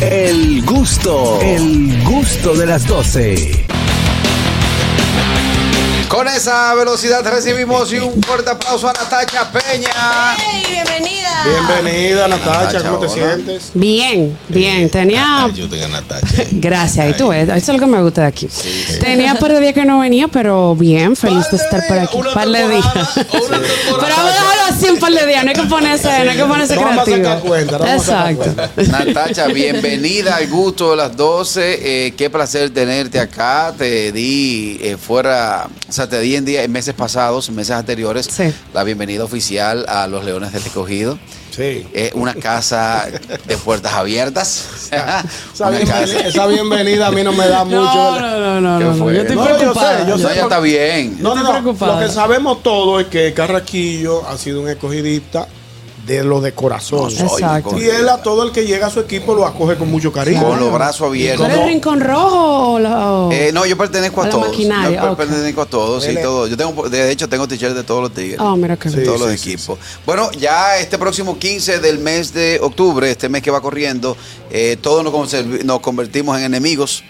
El gusto, el gusto de las 12. Con esa velocidad recibimos y un fuerte aplauso a Natacha Peña. ¡Hey! ¡Bienvenida! Bienvenida, Natacha, ¿cómo te sientes? Bien, bien. Tenía. Gracias, y tú ves, eso es lo que me gusta de aquí. Tenía un par de días que no venía, pero bien, feliz de estar por aquí. Par de días. Pero vamos a dejarlo así un par de días, no hay que ponerse, no hay que ponerse creativo. Exacto. Natacha, bienvenida al gusto de las 12. Eh, qué placer tenerte acá. Te di eh, fuera, o sea, te di en, día, en meses pasados, meses anteriores, la bienvenida oficial a los Leones del Escogido. Sí. Eh, una casa de puertas abiertas. Esa bienvenida, casa- esa bienvenida a mí no me da mucho. No, no, no, no, yo estoy No, yo sé, yo No, sé. ya está bien. No, no, no. Lo que sabemos todo es que Carraquillo ha sido un escogidista de lo de corazón. Exacto. Y él a todo el que llega a su equipo lo acoge con mucho cariño. Con los brazos ¿Tú abiertos. eres rincón rojo o la.? Eh, no, yo pertenezco a, A la todos. maquinaria, Yo pertenezco a todos, sí, todo. Yo tengo, de hecho, tengo t-shirts de todos los tigres. Oh, mira que Sí. todos los sí, equipos. Bueno, ya este próximo 15 del mes de octubre, este mes que va corriendo, eh, todos nos, nos convertimos en enemigos.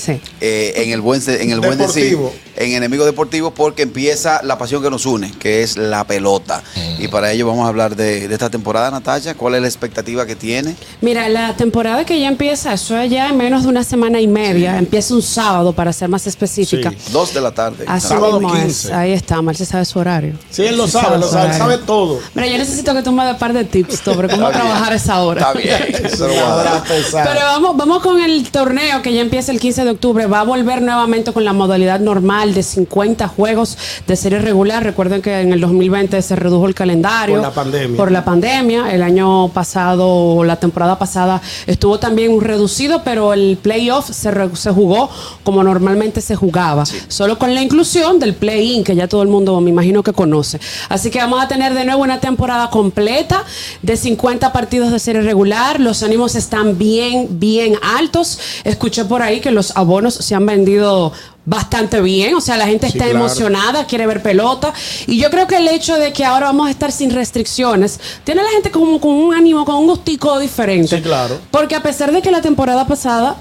Sí. eh, en el buen en el buen decir Deportivo. en enemigos deportivos porque empieza la pasión que nos une que es la pelota y para ello vamos a hablar de, de esta temporada Natacha cuál es la expectativa que tiene Mira, la temporada que ya empieza, eso es ya en menos de una semana y media, empieza un sábado para ser más específica. Sí. dos de la tarde Así Sábado mismo es. 15. Ahí está, Marce sabe su horario. Sí, él lo Sí, sabe, lo sabe, sabe todo. Mira, yo necesito que tú me des un par de tips sobre cómo Está bien. trabajar esa hora. está bien eso lo voy a dar. Pero vamos, vamos con el torneo que ya empieza el 15 de octubre. Va a volver nuevamente con la modalidad normal de 50 juegos de serie regular. Recuerden que en el 2020 se redujo el calendario. Por la pandemia. Por la pandemia. El año pasado, la temporada pasada, estuvo también reducido, pero el playoff se, re- se jugó como normalmente se jugaba. Solo con la inclusión del play-in, que ya todo el mundo me imagino que conoce. Así que vamos a tener de nuevo una temporada completa de 50 partidos de serie regular. Los ánimos están bien, bien altos. Escuché por ahí que los abonos se han vendido bastante bien, o sea, la gente Sí, está claro. emocionada, quiere ver pelota y yo creo que el hecho de que ahora vamos a estar sin restricciones tiene a la gente como con un ánimo, con un gustico diferente. Sí, claro. Porque a pesar de que la temporada pasada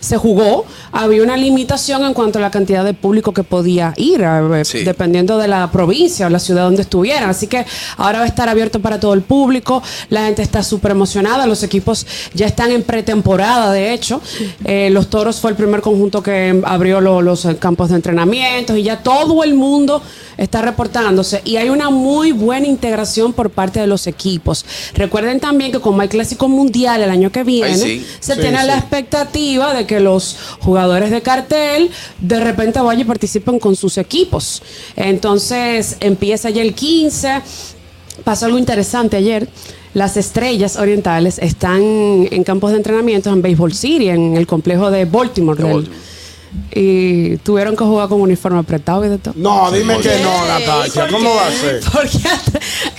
se jugó, había una limitación en cuanto a la cantidad de público que podía ir, a- Sí. dependiendo de la provincia o la ciudad donde estuvieran. Así que ahora va a estar abierto para todo el público, la gente está súper emocionada, los equipos ya están en pretemporada, de hecho. Eh, los Toros fue el primer conjunto que abrió lo- los eh, campos de entrenamiento y ya todo el mundo está reportándose y hay una muy buena integración por parte de los equipos. Recuerden también que como hay clásico mundial el año que viene, sí. se Sí, tiene sí. la expectativa de que los jugadores de cartel de repente vayan y participen con sus equipos. Entonces empieza ya el 15. Pasó algo interesante ayer. Las estrellas orientales están en campos de entrenamiento en Baseball City, en el complejo de Baltimore. De del- Baltimore. Y tuvieron que jugar con uniforme apretado y de todo. No, dime que no. ¿por ¿Cómo va a ser? Porque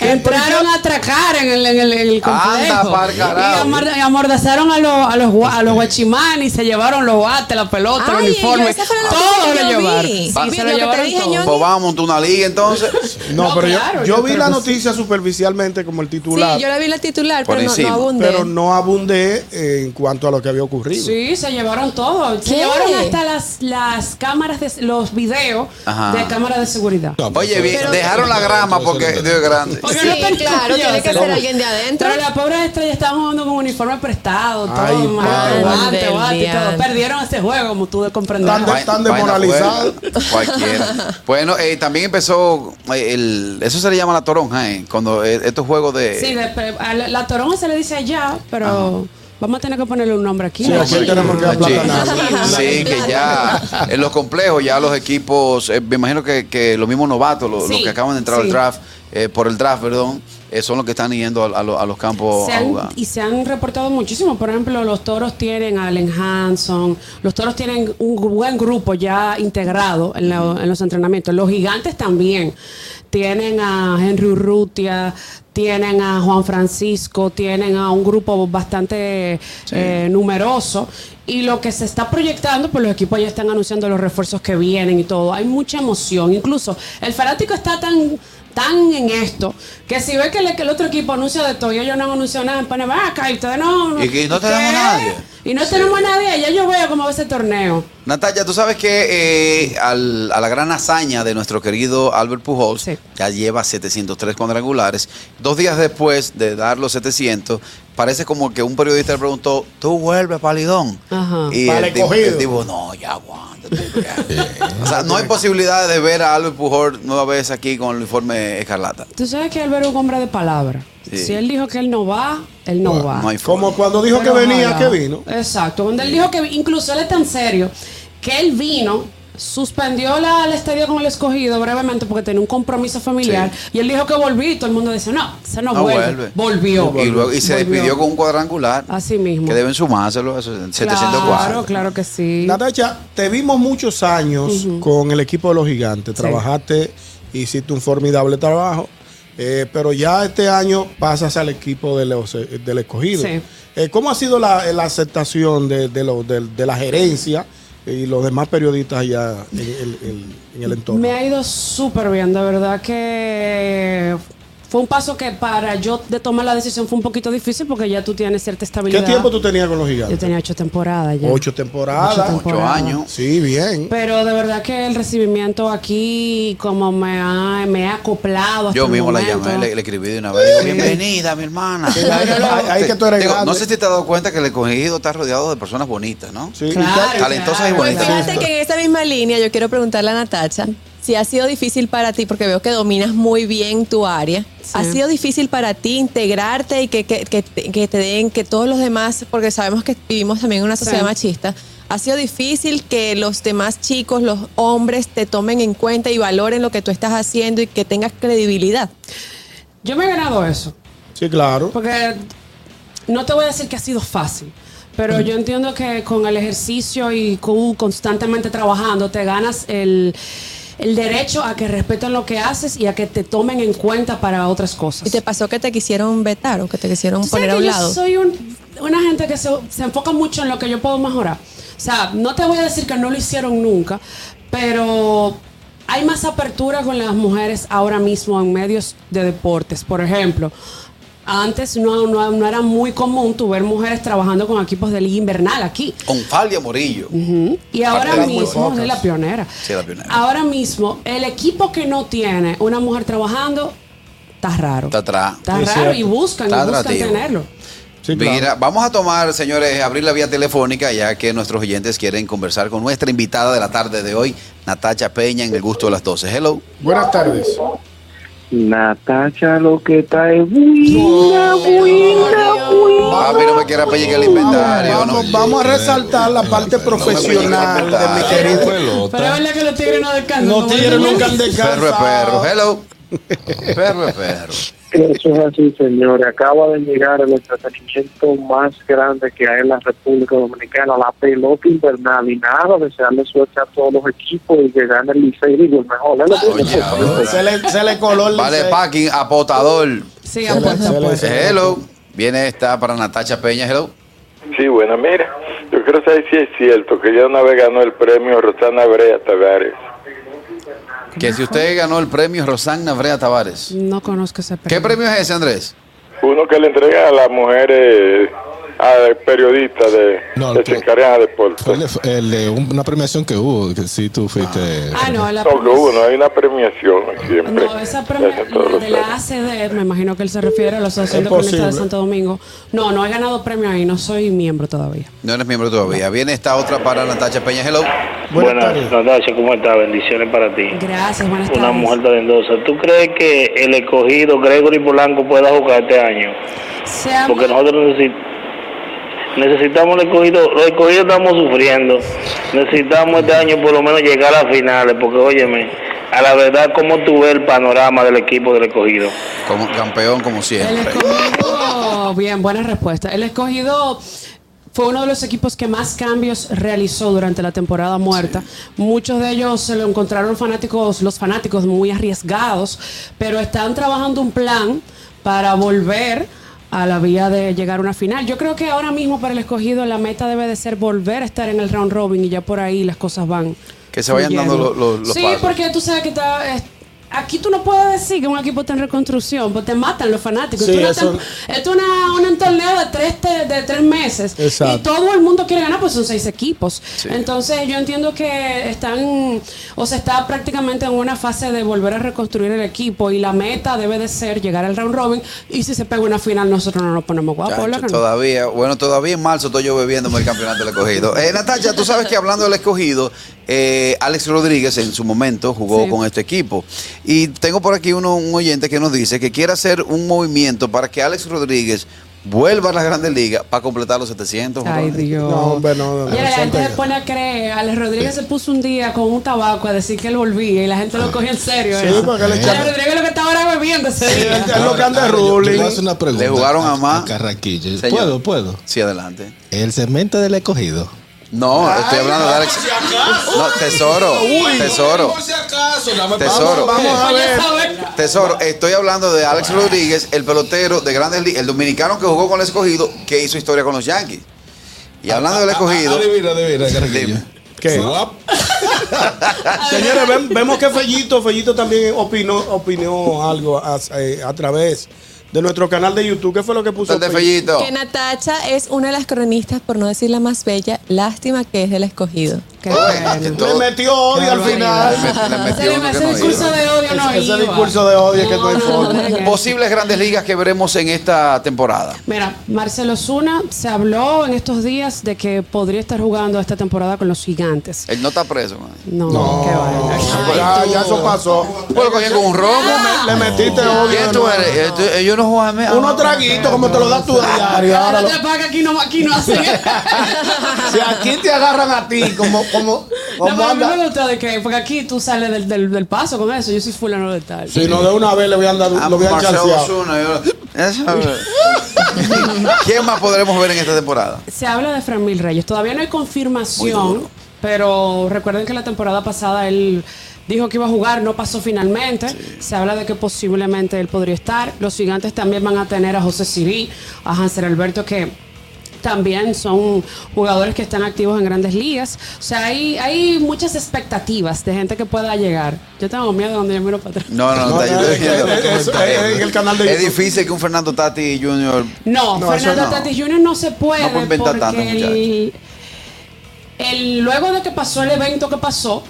entraron a atracar en el, en el, en el Anda, complejo. y amor- y amordazaron a los, a los, gua- a los guachimanes y se llevaron los bates, la pelota, el uniforme. la todo lo llevaron. Sí, se lo llevaron todo. Pues vamos a montar una liga entonces No, No, pero yo- claro, yo, yo vi la noticia superficialmente como el Sí, titular, yo la vi la titular, pero no, no abundé. pero no abundé en cuanto a lo que había ocurrido. Sí, se llevaron todo. Se ¿Qué? llevaron hasta las, las cámaras, de, los videos Ajá. de cámaras de seguridad. oye bien Pero- dejaron la grama porque Dios es grande Porque Sí, no tenían claro, que tiene que llevárselo. ser alguien de adentro. Pero las pobres estrellas estaban jugando con uniforme prestado, todo, Ay, mano, padre. guante, Del guante y todo. diantre. Perdieron ese juego, como tú de comprender. Tan- están vaina desmoralizados. fuerte, Cualquiera. Bueno, eh, también empezó eh, el, eso se le llama la toronja, eh, cuando eh, estos juegos de Sí, de- a la, la toronja se le dice allá, pero vamos a tener que ponerle un nombre aquí. Sí, ¿no? aquí tenemos que aplatanar. Sí, que ya en los complejos ya los equipos, eh, me imagino que, que los mismos novatos, los, Sí, los que acaban de entrar sí. al draft, eh, por el draft, perdón, eh, son los que están yendo a, a a los campos Se a jugar. y se han reportado muchísimo. Por ejemplo, los toros tienen a Allen Hanson, los toros tienen un buen grupo ya integrado en, la- en los entrenamientos. Los gigantes también tienen a Henry Urrutia, tienen a Juan Francisco, tienen a un grupo bastante eh, numeroso. Y lo que se está proyectando, pues los equipos ya están anunciando los refuerzos que vienen y todo. Hay mucha emoción. Incluso el fanático está tan tan en esto que si ve que, el otro equipo anuncia de todo y ellos no han anunciado nada, pone acá y ustedes no. Y que no tenemos a nadie. Y no tenemos a nadie, ya yo veo cómo va ese torneo. Natalia, tú sabes que eh, al- a la gran hazaña de nuestro querido Albert Pujols, Sí. ya lleva 703 cuadrangulares. Dos días después de dar los 700, parece como que un periodista le preguntó, ¿tú vuelves, palidón? Ajá. Y el tipo, no, ya aguántate. ya". o sea, no hay posibilidad de ver a Albert Pujols nueva vez aquí con el uniforme escarlata. Tú sabes que Álvaro es un hombre de palabra. Sí. Si él dijo que él no va, él no va. No. Como cuando dijo Pero que venía, ojalá. que vino. Exacto. Cuando él dijo que incluso él es tan serio que él vino, suspendió la, el estadio con el escogido brevemente porque tenía un compromiso familiar y él dijo que volví y todo el mundo dice, no, se no, No vuelve. vuelve. Volvió. Y, luego, y se Volvió. despidió con un cuadrangular. Así mismo. Que deben sumárselo a esos 704. Claro, claro que sí. Natacha, te vimos muchos años con el equipo de los gigantes. Trabajaste, hiciste un formidable trabajo. Eh, pero ya este año pasas al equipo eh, del escogido. Sí. Eh, ¿Cómo ha sido la, la aceptación de, de, lo- de- de la gerencia y los demás periodistas allá en el, en- en el entorno? Me ha ido súper bien, de verdad que fue un paso que para yo de tomar la decisión fue un poquito difícil porque ya tú tienes cierta ¿Qué estabilidad. tiempo tú tenías con los Yo gigantes? tenía ocho temporadas ya. Ocho temporadas. Ocho años. Sí, bien. Pero de verdad que el recibimiento aquí, como me ha, me ha acoplado. hasta Yo el mismo la llamé, le, le escribí de una vez. Digo, bienvenida, mi hermana. Sí, ahí- que tú eres Digo, no sé si te has dado cuenta que el escogido está rodeado de personas bonitas, ¿no? Sí, y Claro, ta- Talentosas y claro. Pues bonitas. fíjate que en esa misma línea yo quiero preguntarle a Natacha si ha sido difícil para ti, porque veo que dominas muy bien tu área. Sí. ¿Ha sido difícil para ti integrarte y que, que, que, te- que te den, que todos los demás, porque sabemos que vivimos también en una sociedad Sí. machista, ¿ha sido difícil que los demás chicos, los hombres, te tomen en cuenta y valoren lo que tú estás haciendo y que tengas credibilidad? Yo me he ganado eso. Sí, claro. Porque no te voy a decir que ha sido fácil, pero yo entiendo que con el ejercicio y constantemente trabajando te ganas el, el derecho a que respeten lo que haces y a que te tomen en cuenta para otras cosas. ¿Y te pasó que te quisieron vetar o que te quisieron poner a un yo lado? soy un- una gente que se, se enfoca mucho en lo que yo puedo mejorar. O sea, no te voy a decir que no lo hicieron nunca, pero hay más apertura con las mujeres ahora mismo en medios de deportes. Por ejemplo, antes no, no, no era muy común tu ver mujeres trabajando con equipos de liga invernal aquí. Con Falia Morillo. Y ahora mismo, es la pionera. Sí, la pionera. Ahora mismo, el equipo que no tiene una mujer trabajando, está raro. Está atrás. Está Es raro cierto. y buscan, y Está buscan atractivo. tenerlo. Sí, claro. Mira, vamos a tomar, señores, abrir la vía telefónica ya que nuestros oyentes quieren conversar con nuestra invitada de la tarde de hoy, Natacha Peña, en el gusto de las 12. Hello. Buenas tardes. Natacha lo que está es buena, buena, buena. Papi, no me quiera en el inventario. Vamos, no. vamos a resaltar la parte profesional de mi querido. Pero es verdad que los tigres no descansan. Los tigres nunca han Perro es perro. Hello. Perro es perro. Eso es así, señores. Acaba de llegar el entretenimiento más grande que hay en la República Dominicana, la pelota invernal. Y nada, desearle suerte a todos los equipos y que gane el Licey, digo, el mejor. Que Oye. Se le, se le coló el Vale, packing, apotador. Sí, le- Hello. Viene esta para Natacha Peña. Hello. Sí, bueno, mira, yo quiero saber si es cierto que ella una vez ganó el premio Rosana Brea Tavares. Que si usted ganó el premio Rosana Brea Tavares. No conozco ese ¿Qué premio es ese, Andrés? Uno que le entrega a las mujeres, a periodistas de, No, de. Fue el de, el de un- una premiación que hubo, que sí tú fuiste. Ah, no, la No, que hubo, no hay una premiación siempre. No, esa Se premia hacen todos la los de la. ACD, me imagino que él se refiere a la Asociación de Cronistas de. Santo Domingo. No, no he ganado premio ahí, no soy miembro todavía. No eres miembro todavía. Viene esta otra para Natacha Peña. Hello. Buenas tardes. Natacha, ¿cómo estás? Bendiciones para ti. Gracias, buenas tardes. Una mujer talentosa. ¿Tú crees que el escogido Gregory Polanco pueda jugar este año? Porque nosotros necesi- necesitamos el escogido. Los escogidos estamos sufriendo. Necesitamos este año por lo menos llegar a las finales. Porque, óyeme, a la verdad, ¿cómo tú ves el panorama del equipo del escogido? Como campeón, como El siempre. escogido, bien, buena respuesta. El escogido fue uno de los equipos que más cambios realizó durante la temporada muerta. Muchos de ellos se lo encontraron fanáticos, los fanáticos muy arriesgados, pero están trabajando un plan para volver a la vía de llegar a una final. Yo creo que ahora mismo para el escogido la meta debe de ser volver a estar en el round robin y ya por ahí las cosas van. Que se vayan dando lo- lo- los Sí, pasos. porque tú sabes que está, es- aquí tú no puedes decir que un equipo está en reconstrucción, porque te matan los fanáticos. Sí, esto es una una, un torneo de tres, te- de tres meses. Exacto. Y todo el mundo quiere ganar, pues son seis equipos. Entonces yo entiendo que están, o se está prácticamente en una fase de volver a reconstruir el equipo y la meta debe de ser llegar al round robin y si se pega una final nosotros no nos ponemos guapos. Todavía, bueno, todavía en marzo estoy yo bebiéndome el campeonato del escogido. Eh, Natacha, tú sabes que hablando del escogido, eh, Alex Rodríguez en su momento jugó Sí. con este equipo. Y tengo por aquí uno, un oyente que nos dice que quiere hacer un movimiento para que Alex Rodríguez vuelva a las grandes ligas para completar los 700. Ay. Dios. No, hombre, no, no, Mira, la gente se pone a creer. Alex Rodríguez se puso un día con un tabaco a decir que él volvía y la gente lo cogió en serio. Sí, eso. porque le Alex echaron- Rodríguez lo que estaba ahora bebiendo ese Sí, día. es lo que anda Ahora, yo- yo ruling. Le jugaron a más. Carraquillo. ¿Puedo, puedo? Sí, adelante. El segmento del escogido. No, estoy hablando de Alex. No, tesoro, tesoro, Por si acaso, dame tesoro. Vamos a ver. Tesoro, estoy hablando de Alex Rodríguez, el pelotero de Grandes Ligas, el dominicano que jugó con el escogido, que hizo historia con los Yankees. Y hablando del escogido, Adivina, adivina. ¿Qué? Señores, ven- vemos que Fellito, Fellito también opinó, opinó algo a, a través de nuestro canal de YouTube. ¿Qué fue lo que puso? tal de Fellito? Que Natacha es una de las cronistas, por no decir la más bella. Lástima que es del escogido. Qué bueno. que Le metió odio al final. Le met- le metió Se le uno que hace no discurso iba. de odio, no Ese iba. discurso de odio que no hay forma. Posibles grandes ligas que veremos en esta temporada. Mira, Marcelo Zuna se habló en estos días de que podría estar jugando esta temporada con los gigantes. Él no está preso. man. No, No, qué vaina. ya, ya eso pasó. Lo cogían con un romo. Le metiste odio. ¿Quién tú no. eres? Esto- Ellos no juegan. ah, Unos traguitos como te lo das tú a diario. Ahora te paga aquí no, aquí no hacen. si aquí te agarran a ti, como, No, pero a mí anda. me gusta de que, porque aquí tú sales del, del, del paso con eso. Yo soy fulano de tal. Si no, de una vez le voy a andar, Ah, lo voy a chancear. ¿Quién más podremos ver en esta temporada? Se habla de Framil Reyes. Todavía no hay confirmación, pero recuerden que la temporada pasada él dijo que iba a jugar, no pasó finalmente. Se habla de que posiblemente él podría estar. Los gigantes también van a tener a José Sirí, a Hanser Alberto, que también son jugadores que están activos en grandes ligas. O sea, hay, hay muchas expectativas de gente que pueda llegar. Yo tengo miedo cuando yo miro para atrás. No, no, No, está- yo no, estoy es difícil que un Fernando Tati Jr. No, Fernando no. Tatis Jr. no se puede No puede inventar porque tanto, el, el- luego de que pasó el evento que pasó,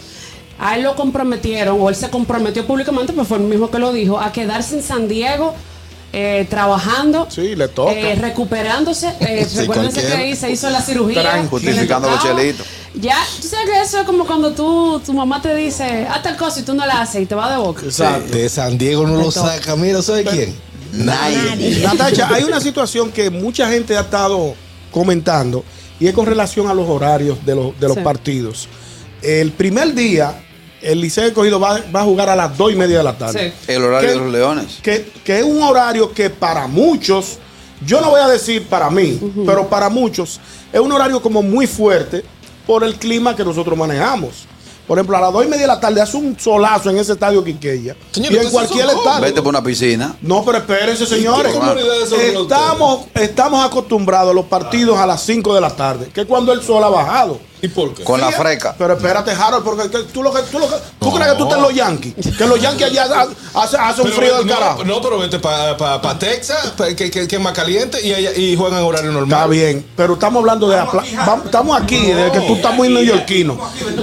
a él lo comprometieron, o él se comprometió públicamente, pues fue el mismo que lo dijo, a quedarse en San Diego. Eh, trabajando, Sí, le toca. eh, recuperándose. Eh, Sí, recuérdense que ahí se hizo la cirugía. Justificando los chelitos. Ya, tú sabes que eso es como cuando tú, tu mamá te dice, haz tal cosa y tú no la haces y te va de boca. Exacto. De San Diego no lo toca. saca. Mira, ¿sabe quién? Nadie. Natacha, hay una situación que mucha gente ha estado comentando y es con relación a los horarios de los, de los Sí. partidos. El primer día, el Liceo Escogido va, va a jugar a las dos y media de la tarde. Sí. El horario de los Leones. Que, que es un horario que para muchos, yo no voy a decir para mí, pero para muchos, es un horario como muy fuerte por el clima que nosotros manejamos. Por ejemplo, a las dos y media de la tarde hace un solazo en ese estadio Quiqueya. Señor, y en cualquier son estadio. Vete por una piscina. No, pero espérense, señores. Estamos, estamos acostumbrados a los partidos a las 5 de la tarde, que es cuando el sol ha bajado. ¿Y por qué? Con la freca. Pero espérate, Harold, porque que tú, lo que, tú, lo que, tú No. crees que tú estás en los Yankees. Que los Yankees allá ha- hace, hace un Pero frío del no, carajo. No, pero vete para pa, pa Texas, pa- que, que, que es más caliente, y, juegan en horario normal. Está bien, pero estamos hablando de. apla- vam- Estamos aquí, de que tú estás muy neoyorquino.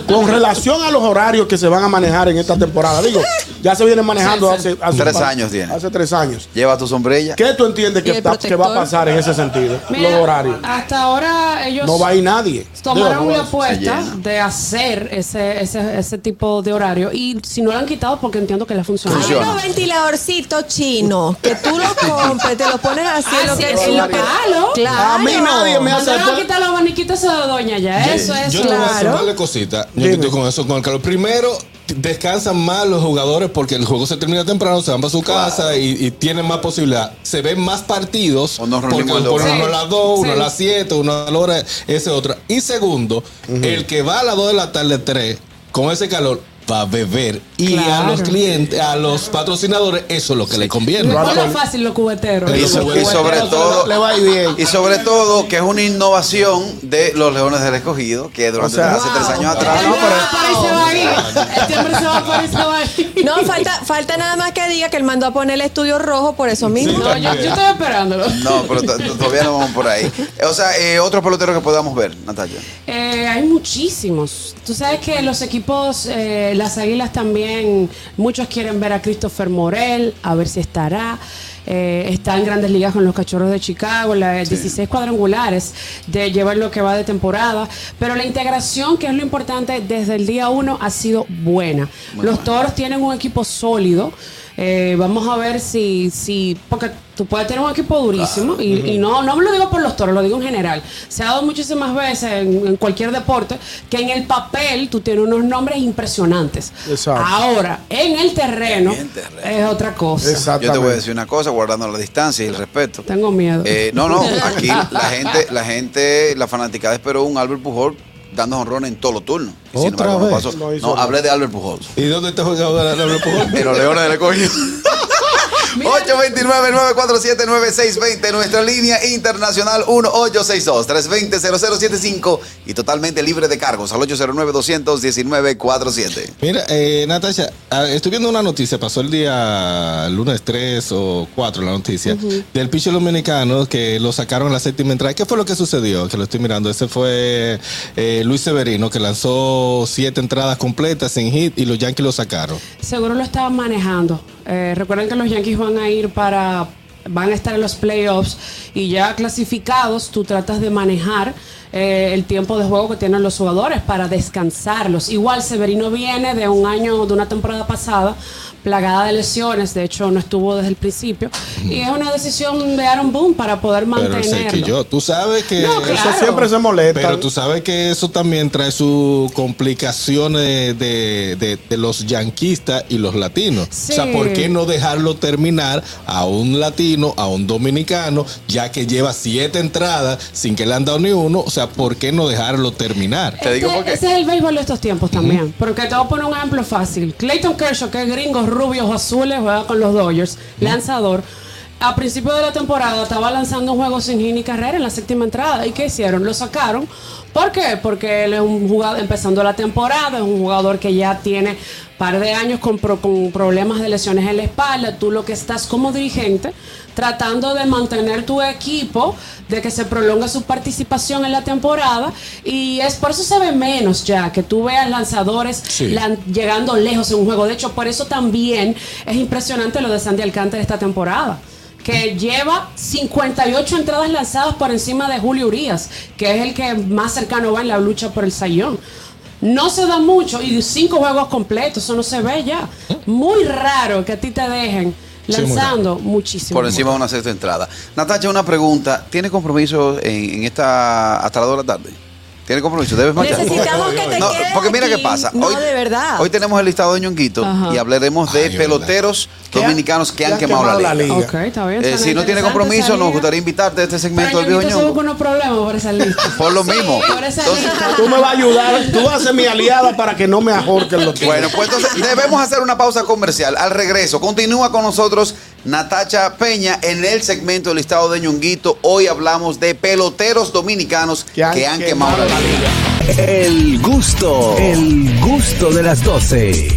Con relación a los horarios que se van a manejar en esta temporada. Digo, ya se vienen manejando hace, hace. Tres años tiene. Hace tres años. Lleva tu sombrilla. ¿Qué tú entiendes ¿Y que, el está- que va a pasar en ese sentido? Mira, los horarios. Hasta ahora ellos No va a ir nadie. tomaron Digo, no la de hacer ese, ese, ese tipo de horario. Y si no lo han quitado, porque entiendo que le ha funcionado. Hay Funciona. unos ventiladorcitos chinos que tú los compres, te los pones así en lo que es, en lo que- claro. Claro. A mí nadie me hace. A quitar los abaniquitos a la doña ya. Eso es Yo te voy a decir claro. un par de cositas. Yo estoy con eso, con Carlos. Primero, t- descansan más los jugadores porque el juego se termina temprano, se van para su casa y, y tienen más posibilidad. Se ven más partidos. O nos porque el por uno a las 2, uno a las 7, uno a la hora, ese otra. Y segundo, el que va a las 2 de la tarde, 3, con ese calor, para beber. Y a los clientes, a los patrocinadores, eso es lo que le conviene. Le pone fácil los cubeteros. Y, so- y sobre todo, Le va bien. y sobre todo que es una innovación de los Leones del Escogido, que durante O sea, hace tres Wow. años atrás. El hombre se va para y se va a ir. Hombre se va para y se va a ir. No, falta, falta nada más que diga que él mandó a poner el estudio rojo por eso mismo. No, yo, yo estoy esperándolo. No, pero to- to- todavía no vamos por ahí. O sea, eh, otros peloteros que podamos ver, Natalia. Eh, hay muchísimos. Tú sabes que los equipos, eh, las águilas también, muchos quieren ver a Christopher Morel, a ver si estará. Eh, está en grandes ligas con los cachorros de Chicago, las 16 cuadrangulares de llevar lo que va de temporada. Pero la integración, que es lo importante, desde el día uno ha sido buena. los toros tienen un equipo sólido. Eh, vamos a ver si, si, porque tú puedes tener un equipo durísimo y, y no, no me lo digo por los toros, lo digo en general. Se ha dado muchísimas veces en, en cualquier deporte que en el papel tú tienes unos nombres impresionantes. Exacto. Ahora, en el terreno, En terreno. es otra cosa. Yo te voy a decir una cosa, guardando la distancia y el respeto. Tengo miedo. Eh, no, no, aquí la gente, la gente, la fanaticada esperó un Albert Pujol dando honrones en todos los turnos. Y sin ¿Otra embargo, no vez? pasó. Lo hizo No, no. hablé de Albert Pujol. ¿Y dónde está jugando la la- Pujol? En los Leones del Escogido. 829-947-9620, nuestra línea internacional 1862-320-0075 y totalmente libre de cargos al 809-219-47. Mira, eh, Natasha, ah, estoy viendo una noticia, pasó el día lunes 3 o 4 la noticia, del pitcher dominicano que lo sacaron en la séptima entrada. ¿Qué fue lo que sucedió? Que lo estoy mirando. Ese fue eh, Luis Severino, que lanzó siete entradas completas en hit y los Yankees lo sacaron. Seguro lo estaban manejando. Eh, recuerden que los Yankees van a ir para, van a estar en los playoffs y ya clasificados, tú tratas de manejar eh, el tiempo de juego que tienen los jugadores para descansarlos. Igual Severino viene de un año, de una temporada pasada, plagada de lesiones, de hecho no estuvo desde el principio, y es una decisión de Aaron Boone para poder Pero mantenerlo. sé que yo, tú sabes que... No, Eso siempre se molesta. Pero tú sabes que eso también trae sus complicaciones de, de- de los yanquistas y los latinos. Sí. O sea, ¿por qué no dejarlo terminar a un latino, a un dominicano, ya que lleva siete entradas sin que le han dado ni uno? O sea, ¿por qué no dejarlo terminar? Te digo Este- porque- Ese es el béisbol de estos tiempos también. Porque te voy a poner un ejemplo fácil. Clayton Kershaw, que es gringo, rubios, azules, juega con los Dodgers, lanzador. A principio de la temporada estaba lanzando un juego sin hit ni carrera en la séptima entrada. ¿Y qué hicieron? Lo sacaron. ¿Por qué? Porque él es un jugador, empezando la temporada, es un jugador que ya tiene par de años con, pro- con problemas de lesiones en la espalda. Tú lo que estás como dirigente tratando de mantener tu equipo, de que se prolongue su participación en la temporada. Y es por eso se ve menos ya, que tú veas lanzadores Sí. lan- llegando lejos en un juego. De hecho, por eso también es impresionante lo de Sandy Alcántara esta temporada. Que lleva 58 entradas lanzadas por encima de Julio Urias, que es el que más cercano va en la lucha por el sayón. No se da mucho y cinco juegos completos, eso no se ve ya. Muy raro que a ti te dejen Sí, lanzando muchísimo. Por encima de una sexta entrada. Natacha, una pregunta. ¿Tienes compromiso en, en esta hasta las 2 de la tarde? ¿Tienes compromiso? ¿Debes marchar? Necesitamos que te No, quedes porque mira aquí. qué pasa. No, hoy, de verdad. Hoy tenemos el listado de Ñonguito Ajá. y hablaremos de Ay, peloteros dominicanos que han han quemado, la liga. Ok, está bien. Eh, si no tiene compromiso, nos gustaría invitarte a este segmento del viejo Ñongo. unos problemas por esa lista. Por lo mismo. Por esa Entonces, lista. Tú me vas a ayudar, tú vas a ser mi aliada para que no me ahorquen los tiempos. Bueno, pues entonces debemos hacer una pausa comercial. Al regreso, continúa con nosotros Natacha Peña en el segmento del listado de Ñonguito. Hoy hablamos de peloteros dominicanos que han, quemado la liga. El gusto, el gusto de las 12.